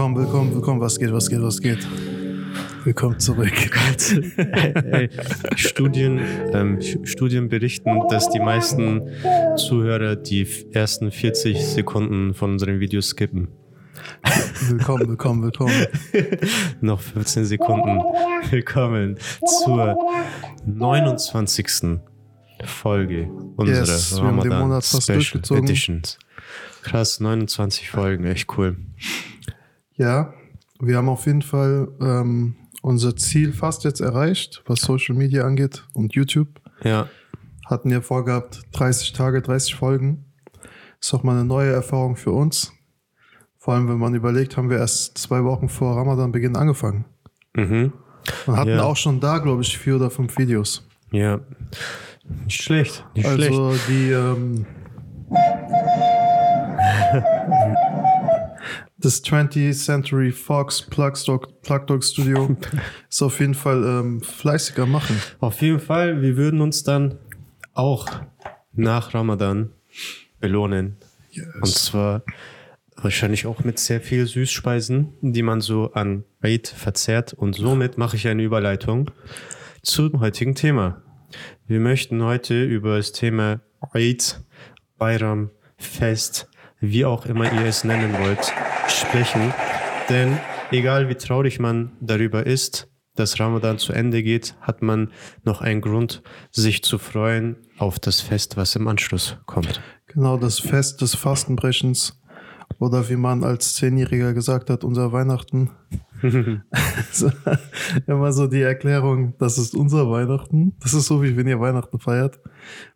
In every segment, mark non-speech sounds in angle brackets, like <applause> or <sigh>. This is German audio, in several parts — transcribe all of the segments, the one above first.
Willkommen, willkommen, willkommen. Was geht, was geht, was geht? Willkommen zurück. Ey, Studien, ähm, Studien berichten, dass die meisten Zuhörer die ersten 40 Sekunden von unseren Videos skippen. Willkommen, willkommen, willkommen. <laughs> Noch 15 Sekunden. Willkommen zur 29. Folge unserer Yes, wir haben den Ramadan Monat fast Special. Editions. Krass, 29 Folgen, echt cool. Ja, wir haben auf jeden Fall ähm, unser Ziel fast jetzt erreicht, was Social Media angeht und YouTube. Ja, Hatten ja vorgehabt, 30 Tage, 30 Folgen. Ist auch mal eine neue Erfahrung für uns. Vor allem, wenn man überlegt, haben wir erst zwei Wochen vor Ramadan-Beginn angefangen. mhm. Und hatten Ja. auch schon da, glaube ich, vier oder fünf Videos. ja. Nicht schlecht, nicht schlecht. Also die ähm, <laughs> das 20th Century Fox Plugdog, Plugdog Studio <laughs> ist auf jeden Fall ähm, fleißiger machen. Auf jeden Fall, wir würden uns dann auch nach Ramadan belohnen. Und zwar wahrscheinlich auch mit sehr viel Süßspeisen, die man so an Eid verzehrt. Und somit mache ich eine Überleitung zum heutigen Thema. Wir möchten heute über das Thema Eid, Bayram, Fest, wie auch immer ihr es nennen wollt, sprechen. Denn egal wie traurig man darüber ist, dass Ramadan zu Ende geht, hat man noch einen Grund, sich zu freuen auf das Fest, was im Anschluss kommt. Genau das Fest des Fastenbrechens oder wie man als Zehnjähriger gesagt hat, unser Weihnachten. <laughs> so, immer so die Erklärung, das ist unser Weihnachten. Das ist so, wie wenn ihr Weihnachten feiert,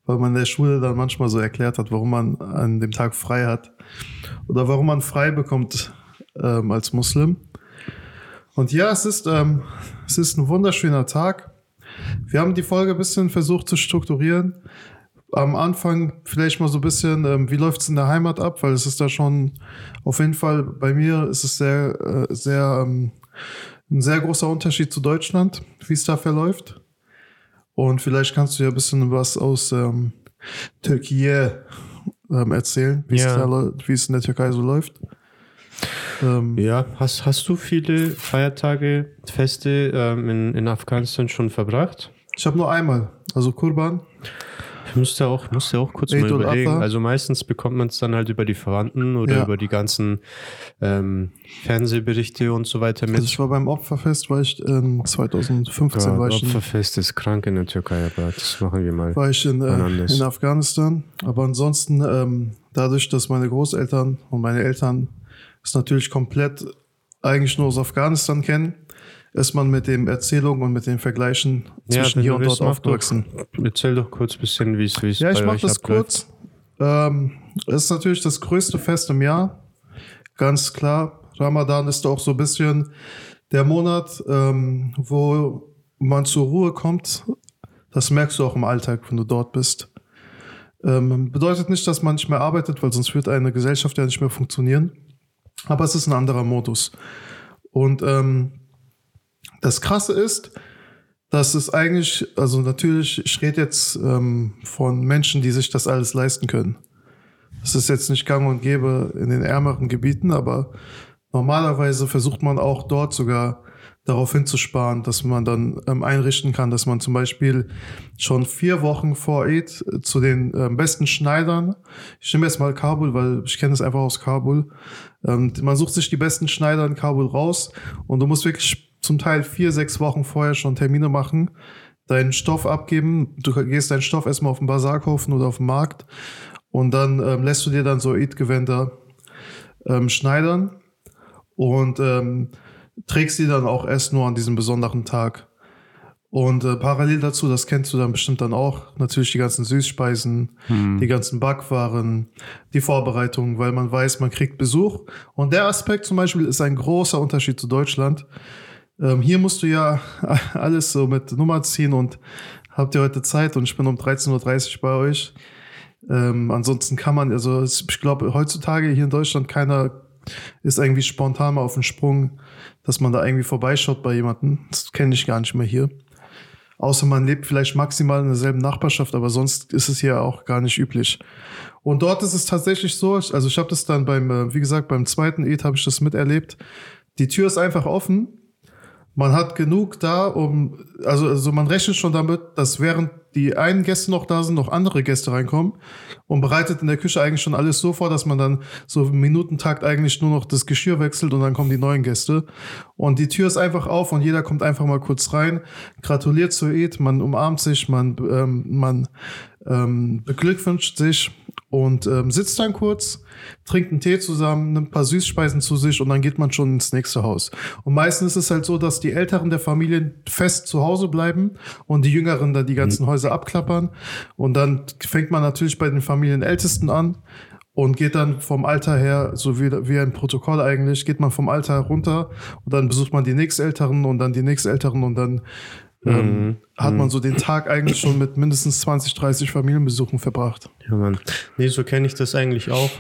weil man in der Schule dann manchmal so erklärt hat, warum man an dem Tag frei hat oder warum man frei bekommt ähm, als Muslim. Und ja, es ist, ähm, es ist ein wunderschöner Tag. Wir haben die Folge ein bisschen versucht zu strukturieren am Anfang vielleicht mal so ein bisschen, ähm, wie läuft es in der Heimat ab, weil es ist da schon auf jeden Fall bei mir ist es sehr, äh, sehr ähm, ein sehr großer Unterschied zu Deutschland, wie es da verläuft. Und vielleicht kannst du ja ein bisschen was aus ähm, Türkei ähm, erzählen, wie es Ja. es in der Türkei so läuft. Ähm, Ja, hast, hast du viele Feiertage, Feste ähm, in, in Afghanistan schon verbracht? Ich habe nur einmal, also Kurban. Ich musste auch, musste auch kurz Eid mal überlegen. Also meistens bekommt man es dann halt über die Verwandten oder Ja. über die ganzen ähm, Fernsehberichte und so weiter mit. Also ich war beim Opferfest, war ich in 2015 ja, war ich in, Opferfest ist krank in der Türkei, aber das machen wir mal. war ich in, äh, in Afghanistan. Aber ansonsten, ähm, dadurch, dass meine Großeltern und meine Eltern es natürlich komplett eigentlich nur aus Afghanistan kennen, ist man mit den Erzählungen und mit den Vergleichen zwischen wenn hier und dort aufgewachsen. Doch, erzähl doch kurz ein bisschen, wie es wie es Ja, ich mache das abläuft. kurz. Ähm, es ist natürlich das größte Fest im Jahr. Ganz klar. Ramadan ist auch so ein bisschen der Monat, ähm, wo man zur Ruhe kommt. Das merkst du auch im Alltag, wenn du dort bist. Ähm, bedeutet nicht, dass man nicht mehr arbeitet, weil sonst wird eine Gesellschaft ja nicht mehr funktionieren. Aber es ist ein anderer Modus. Und ähm, das Krasse ist, dass es eigentlich, also natürlich, ich rede jetzt ähm, von Menschen, die sich das alles leisten können. Das ist jetzt nicht gang und gäbe in den ärmeren Gebieten, aber normalerweise versucht man auch dort sogar darauf hinzusparen, dass man dann ähm, einrichten kann, dass man zum Beispiel schon vier Wochen vor Eid zu den ähm, besten Schneidern, ich nehme jetzt mal Kabul, weil ich kenne es einfach aus Kabul, ähm, man sucht sich die besten Schneider in Kabul raus und du musst wirklich zum Teil vier, sechs Wochen vorher schon Termine machen, deinen Stoff abgeben, du gehst deinen Stoff erstmal auf den Bazar kaufen oder auf den Markt und dann ähm, lässt du dir dann so Eid-Gewänder ähm, schneidern und ähm, trägst die dann auch erst nur an diesem besonderen Tag. Und äh, parallel dazu, das kennst du dann bestimmt dann auch, natürlich die ganzen Süßspeisen, die ganzen Backwaren, die Vorbereitungen, weil man weiß, man kriegt Besuch. Und der Aspekt zum Beispiel ist ein großer Unterschied zu Deutschland. Ähm, hier musst du ja <laughs> alles so mit Nummer ziehen und habt ihr heute Zeit und ich bin um 13.30 Uhr bei euch. Ähm, ansonsten kann man, also ich glaube, heutzutage hier in Deutschland keiner ist irgendwie spontan mal auf den Sprung, dass man da irgendwie vorbeischaut bei jemandem. Das kenne ich gar nicht mehr hier. Außer man lebt vielleicht maximal in derselben Nachbarschaft, aber sonst ist es hier auch gar nicht üblich. Und dort ist es tatsächlich so, also ich habe das dann beim, äh, wie gesagt, beim zweiten Eid habe ich das miterlebt. Die Tür ist einfach offen man hat genug da, um, also, also man rechnet schon damit, dass während die einen Gäste noch da sind, noch andere Gäste reinkommen und bereitet in der Küche eigentlich schon alles so vor, dass man dann so im Minutentakt eigentlich nur noch das Geschirr wechselt und dann kommen die neuen Gäste. Und die Tür ist einfach auf und jeder kommt einfach mal kurz rein, gratuliert zur Eid, man umarmt sich, man, ähm, man ähm, beglückwünscht sich und ähm, sitzt dann kurz, trinkt einen Tee zusammen, nimmt ein paar Süßspeisen zu sich und dann geht man schon ins nächste Haus. Und meistens ist es halt so, dass die Älteren der Familien fest zu Hause bleiben und die Jüngeren dann die ganzen mhm. Häuser abklappern. Und dann fängt man natürlich bei den Familienältesten an und geht dann vom Alter her, so wie, wie ein Protokoll eigentlich, geht man vom Alter runter und dann besucht man die nächstälteren und dann die nächstälteren und dann ähm, mhm. hat man mhm. so den Tag eigentlich schon mit mindestens 20, 30 Familienbesuchen verbracht. Ja, Mann. Nee, so kenne ich das eigentlich auch.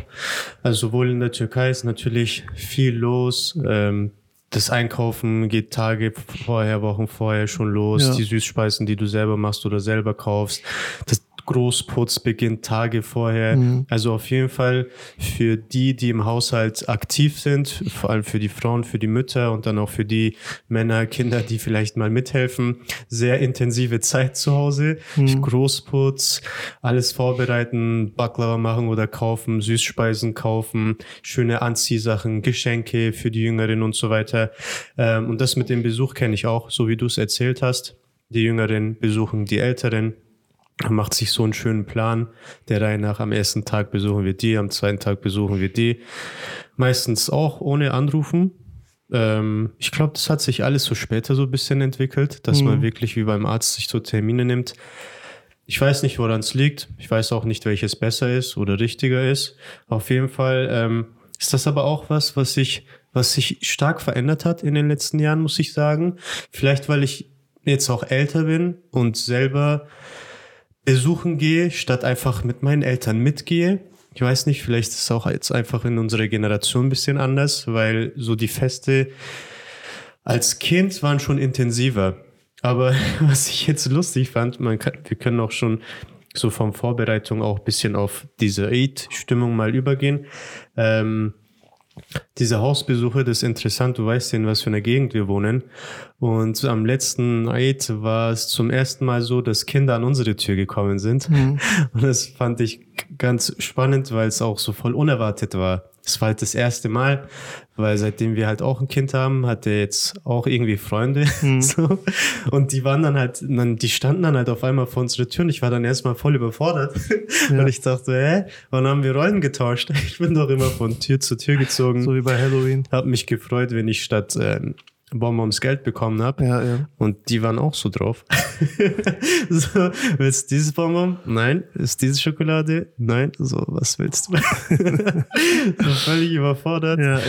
Also sowohl in der Türkei ist natürlich viel los. Ähm, das Einkaufen geht Tage vorher, Wochen vorher schon los. Ja. Die Süßspeisen, die du selber machst oder selber kaufst. Das, Großputz beginnt Tage vorher. Mhm. Also auf jeden Fall für die, die im Haushalt aktiv sind, vor allem für die Frauen, für die Mütter und dann auch für die Männer, Kinder, die vielleicht mal mithelfen, sehr intensive Zeit zu Hause. Mhm. Großputz, alles vorbereiten, Baklava machen oder kaufen, Süßspeisen kaufen, schöne Anziehsachen, Geschenke für die Jüngeren und so weiter. Ähm, und das mit dem Besuch kenne ich auch, so wie du es erzählt hast. Die Jüngeren besuchen die Älteren macht sich so einen schönen Plan. Der Reihe nach am ersten Tag besuchen wir die, am zweiten Tag besuchen wir die. Meistens auch ohne Anrufen. Ähm, ich glaube, das hat sich alles so später so ein bisschen entwickelt, dass mhm. man wirklich wie beim Arzt sich so Termine nimmt. Ich weiß nicht, woran es liegt. Ich weiß auch nicht, welches besser ist oder richtiger ist. Auf jeden Fall ähm, ist das aber auch was, was sich, was sich stark verändert hat in den letzten Jahren, muss ich sagen. Vielleicht, weil ich jetzt auch älter bin und selber besuchen gehe, statt einfach mit meinen Eltern mitgehe. Ich weiß nicht, vielleicht ist es auch jetzt einfach in unserer Generation ein bisschen anders, weil so die Feste als Kind waren schon intensiver. Aber <laughs> was ich jetzt lustig fand, man kann, wir können auch schon so von Vorbereitung auch ein bisschen auf diese Eid-Stimmung mal übergehen. Ähm, diese Hausbesuche, das ist interessant, du weißt ja, in was für einer Gegend wir wohnen. Und am letzten Eid war es zum ersten Mal so, dass Kinder an unsere Tür gekommen sind. Mhm. Und das fand ich ganz spannend, weil es auch so voll unerwartet war. Es war halt das erste Mal, weil seitdem wir halt auch ein Kind haben, hat er jetzt auch irgendwie Freunde. <laughs> Mhm. So. Und die waren dann halt, dann, die standen dann halt auf einmal vor unserer Tür und ich war dann erstmal voll überfordert. <laughs> Ja. Und ich dachte, hä, wann haben wir Rollen getauscht? <laughs> Ich bin doch immer von Tür zu Tür gezogen. So wie bei Halloween. Hab mich gefreut, wenn ich statt ähm, Bonbons Geld bekommen habe. Ja, ja. Und die waren auch so drauf. <laughs> so, willst du dieses Bonbon? Nein. Ist diese Schokolade? Nein. So, was willst du? <laughs> so völlig überfordert. Ja.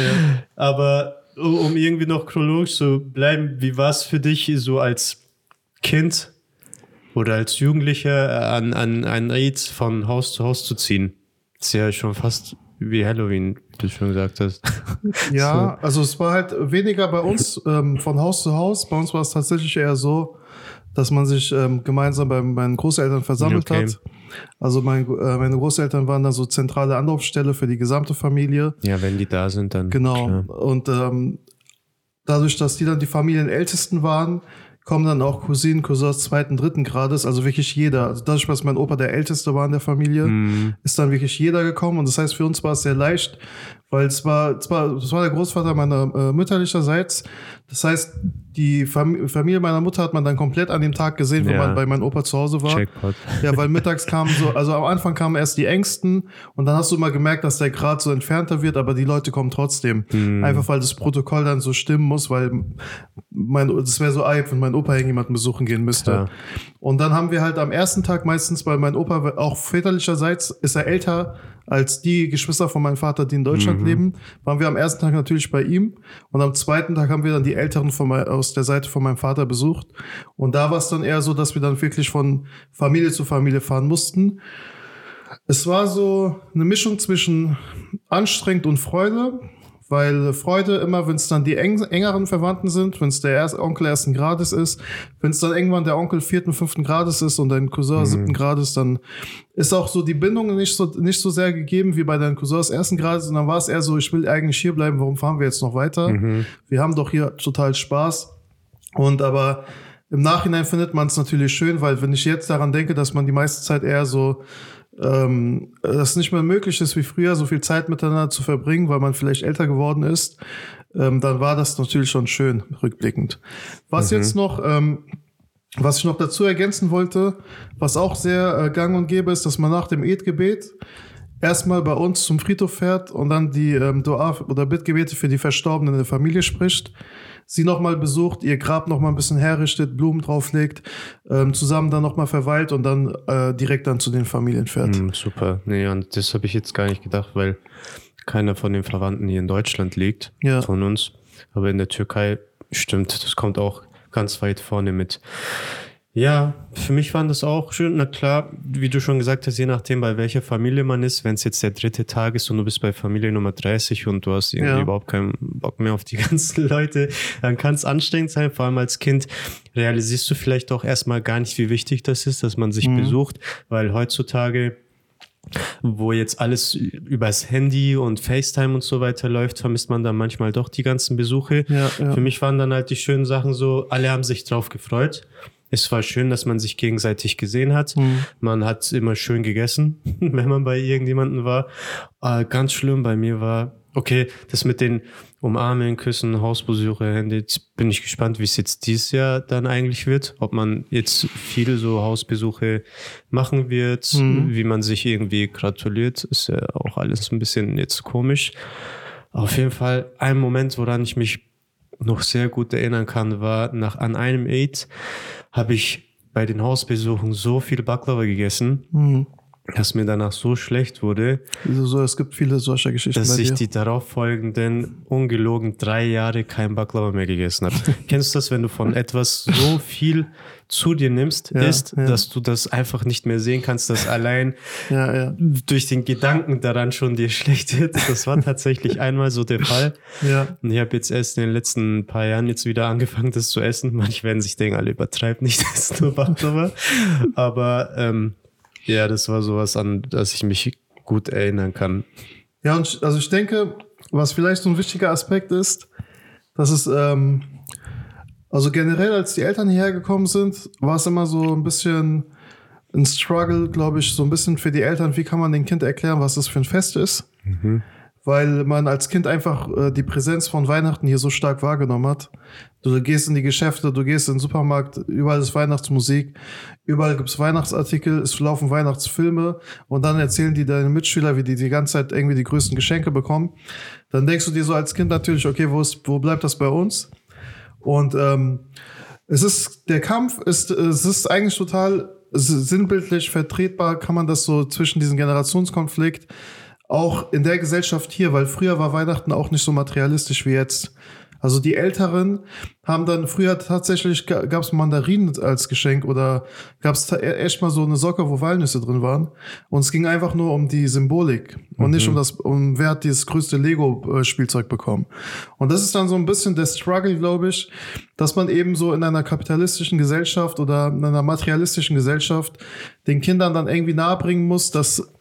Aber um irgendwie noch chronologisch zu bleiben, wie war es für dich so als Kind oder als Jugendlicher äh, an, an ein Eid von Haus zu Haus zu ziehen? Das ist ja schon fast wie Halloween, wie du schon gesagt hast. <laughs> Ja, so. also es war halt weniger bei uns ähm, von Haus zu Haus. Bei uns war es tatsächlich eher so, dass man sich ähm, gemeinsam bei meinen Großeltern versammelt okay. hat. Also mein, äh, meine Großeltern waren da so zentrale Anlaufstelle für die gesamte Familie. Ja, wenn die da sind, dann. Genau. Klar. Und ähm, dadurch, dass die dann die Familienältesten waren, kommen dann auch Cousinen, Cousins zweiten, dritten Grades, also wirklich jeder. Also dadurch, dass mein Opa der Älteste war in der Familie, mm. ist dann wirklich jeder gekommen. Und das heißt, für uns war es sehr leicht, weil es war, es war, es war der Großvater meiner äh, mütterlicherseits. Das heißt, die Fam Familie meiner Mutter hat man dann komplett an dem Tag gesehen, ja. man bei meinem Opa zu Hause war. Checkpot. Ja, weil mittags kamen so, also am Anfang kamen erst die Ängsten und dann hast du mal gemerkt, dass der Grad so entfernter wird, aber die Leute kommen trotzdem. Mhm. Einfach weil das Protokoll dann so stimmen muss, weil mein, das wäre so eib, wenn mein Opa irgendjemanden besuchen gehen müsste. Ja. Und dann haben wir halt am ersten Tag meistens, weil mein Opa auch väterlicherseits ist er älter als die Geschwister von meinem Vater, die in Deutschland mhm. leben, waren wir am ersten Tag natürlich bei ihm und am zweiten Tag haben wir dann die Älteren von mein, aus der Seite von meinem Vater besucht und da war es dann eher so, dass wir dann wirklich von Familie zu Familie fahren mussten. Es war so eine Mischung zwischen anstrengend und Freude, Weil Freude immer, wenn es dann die eng, engeren Verwandten sind, wenn es der erste Onkel ersten Grades ist, wenn es dann irgendwann der Onkel vierten, fünften Grades ist und dein Cousin mhm. siebten Grades, dann ist auch so die Bindung nicht so, nicht so sehr gegeben wie bei deinen Cousins ersten Grades. Und dann war es eher so, ich will eigentlich hier bleiben, warum fahren wir jetzt noch weiter? Mhm. Wir haben doch hier total Spaß. Und aber im Nachhinein findet man es natürlich schön, weil wenn ich jetzt daran denke, dass man die meiste Zeit eher so ähm, es nicht mehr möglich ist, wie früher so viel Zeit miteinander zu verbringen, weil man vielleicht älter geworden ist, ähm, dann war das natürlich schon schön rückblickend. Was mhm. jetzt noch, ähm, was ich noch dazu ergänzen wollte, was auch sehr äh, gang und gäbe ist, dass man nach dem Eidgebet erstmal bei uns zum Friedhof fährt und dann die ähm, Dua oder Bittgebete für die Verstorbenen in der Familie spricht sie nochmal besucht, ihr Grab nochmal ein bisschen herrichtet, Blumen drauflegt, ähm, zusammen dann nochmal verweilt und dann äh, direkt dann zu den Familien fährt. Mm, super. Nee, und das habe ich jetzt gar nicht gedacht, weil keiner von den Verwandten hier in Deutschland liegt, ja. von uns. Aber in der Türkei stimmt, das kommt auch ganz weit vorne mit. Ja, für mich waren das auch schön. Na klar, wie du schon gesagt hast, je nachdem, bei welcher Familie man ist, wenn es jetzt der dritte Tag ist und du bist bei Familie Nummer 30 und du hast irgendwie ja. überhaupt keinen Bock mehr auf die <laughs> ganzen Leute, dann kann es anstrengend sein. Vor allem als Kind realisierst du vielleicht auch erstmal gar nicht, wie wichtig das ist, dass man sich mhm. besucht, weil heutzutage wo jetzt alles übers Handy und FaceTime und so weiter läuft, vermisst man dann manchmal doch die ganzen Besuche. Ja, ja. Für mich waren dann halt die schönen Sachen so, alle haben sich drauf gefreut. Es war schön, dass man sich gegenseitig gesehen hat. Mhm. Man hat immer schön gegessen, <laughs> wenn man bei irgendjemanden war. Äh, ganz schlimm bei mir war, okay, das mit den Umarmen, Küssen, Hausbesuche, Handy, jetzt bin ich gespannt, wie es jetzt dieses Jahr dann eigentlich wird. Ob man jetzt viele so Hausbesuche machen wird, mhm. wie man sich irgendwie gratuliert, ist ja auch alles ein bisschen jetzt komisch. Auf jeden Fall ein Moment, woran ich mich noch sehr gut erinnern kann, war nach an einem Aid habe ich bei den Hausbesuchen so viel Baklava gegessen, mhm. Dass mir danach so schlecht wurde. So, es gibt viele solcher Geschichten. Dass ich die darauffolgenden ungelogen drei Jahre kein Baklava mehr gegessen habe. <laughs> Kennst du das, wenn du von etwas so viel zu dir nimmst, ja, ist, ja. dass du das einfach nicht mehr sehen kannst, dass allein <laughs> ja, durch den Gedanken daran schon dir schlecht wird. Das war tatsächlich einmal so der Fall. <laughs> Und ich habe jetzt erst in den letzten paar Jahren jetzt wieder angefangen, das zu essen. Manche werden sich denken, alle übertreibt nicht, das ist nur Baklava. Aber ähm, ja, das war sowas, an das ich mich gut erinnern kann. Ja, und also ich denke, was vielleicht so ein wichtiger Aspekt ist, dass es ähm, also generell, als die Eltern hierher gekommen sind, war es immer so ein bisschen ein Struggle, glaube ich, so ein bisschen für die Eltern. Wie kann man dem Kind erklären, was das für ein Fest ist? Mhm. Weil man als Kind einfach äh, die Präsenz von Weihnachten hier so stark wahrgenommen hat. Du gehst in die Geschäfte, du gehst in den Supermarkt, überall ist Weihnachtsmusik, überall gibt's Weihnachtsartikel, es laufen Weihnachtsfilme und dann erzählen die deine Mitschüler, wie die die ganze Zeit irgendwie die größten Geschenke bekommen. Dann denkst du dir so als Kind natürlich, okay, wo, ist, wo bleibt das bei uns? Und ähm, es ist, der Kampf ist, es ist eigentlich total sinnbildlich vertretbar, kann man das so zwischen diesem Generationskonflikt auch in der Gesellschaft hier, weil früher war Weihnachten auch nicht so materialistisch wie jetzt. Also die Älteren haben dann früher tatsächlich gab es Mandarinen als Geschenk oder gab es echt mal so eine Socke, wo Walnüsse drin waren. Und es ging einfach nur um die Symbolik und nicht mhm. um das, um wer hat dieses größte Lego-Spielzeug bekommen. Und das ist dann so ein bisschen der Struggle, glaube ich, dass man eben so in einer kapitalistischen Gesellschaft oder in einer materialistischen Gesellschaft den Kindern dann irgendwie nahebringen muss, dass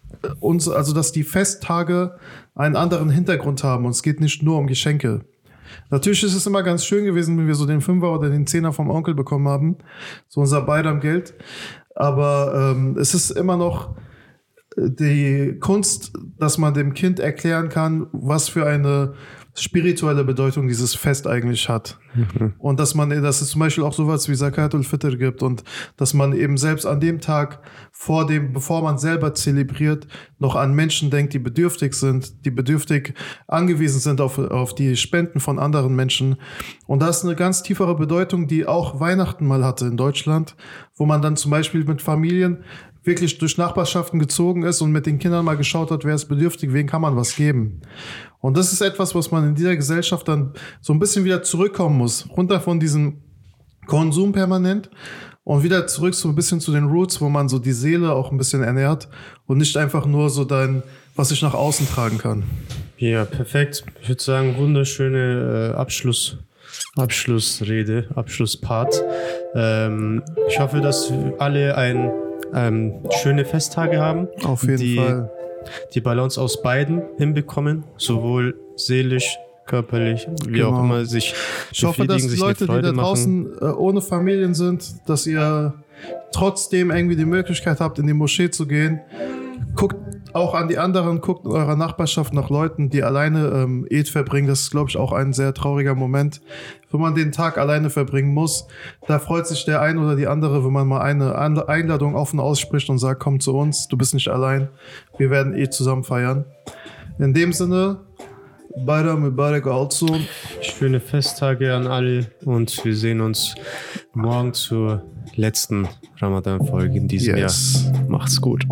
uns, also dass die Festtage einen anderen Hintergrund haben und es geht nicht nur um Geschenke. Natürlich ist es immer ganz schön gewesen, wenn wir so den Fünfer oder den Zehner vom Onkel bekommen haben. So unser beider Geld. Aber ähm, es ist immer noch die Kunst, dass man dem Kind erklären kann, was für eine spirituelle Bedeutung dieses Fest eigentlich hat. Mhm. Und dass man, dass es zum Beispiel auch sowas wie Zakatul Fitr gibt und dass man eben selbst an dem Tag vor dem, bevor man selber zelebriert, noch an Menschen denkt, die bedürftig sind, die bedürftig angewiesen sind auf, auf die Spenden von anderen Menschen. Und das ist eine ganz tiefere Bedeutung, die auch Weihnachten mal hatte in Deutschland, wo man dann zum Beispiel mit Familien wirklich durch Nachbarschaften gezogen ist und mit den Kindern mal geschaut hat, wer ist bedürftig, wen kann man was geben. Und das ist etwas, was man in dieser Gesellschaft dann so ein bisschen wieder zurückkommen muss. Runter von diesem Konsum permanent und wieder zurück so ein bisschen zu den Roots, wo man so die Seele auch ein bisschen ernährt und nicht einfach nur so dein, was ich nach außen tragen kann. Ja, perfekt. Ich würde sagen, wunderschöne äh, Abschluss, Abschlussrede, Abschlusspart. Ähm, ich hoffe, dass alle ein ähm, schöne Festtage haben. Auf jeden die, Fall. Die Balance aus beiden hinbekommen, sowohl seelisch, körperlich, wie auch Genau. immer sich Ich hoffe, dass sich Leute, die da draußen äh, ohne Familien sind, dass ihr trotzdem irgendwie die Möglichkeit habt, in die Moschee zu gehen. Guckt auch an die anderen, guckt in eurer Nachbarschaft nach Leuten, die alleine ähm, Eid verbringen. Das ist, glaube ich, auch ein sehr trauriger Moment, wenn man den Tag alleine verbringen muss. Da freut sich der ein oder die andere, wenn man mal eine Einladung offen ausspricht und sagt, komm zu uns, du bist nicht allein. Wir werden Eid zusammen feiern. In dem Sinne, Bayram Mubarak also. Schöne Festtage an alle und wir sehen uns morgen zur letzten Ramadan-Folge in diesem Yes. Jahr. Macht's gut.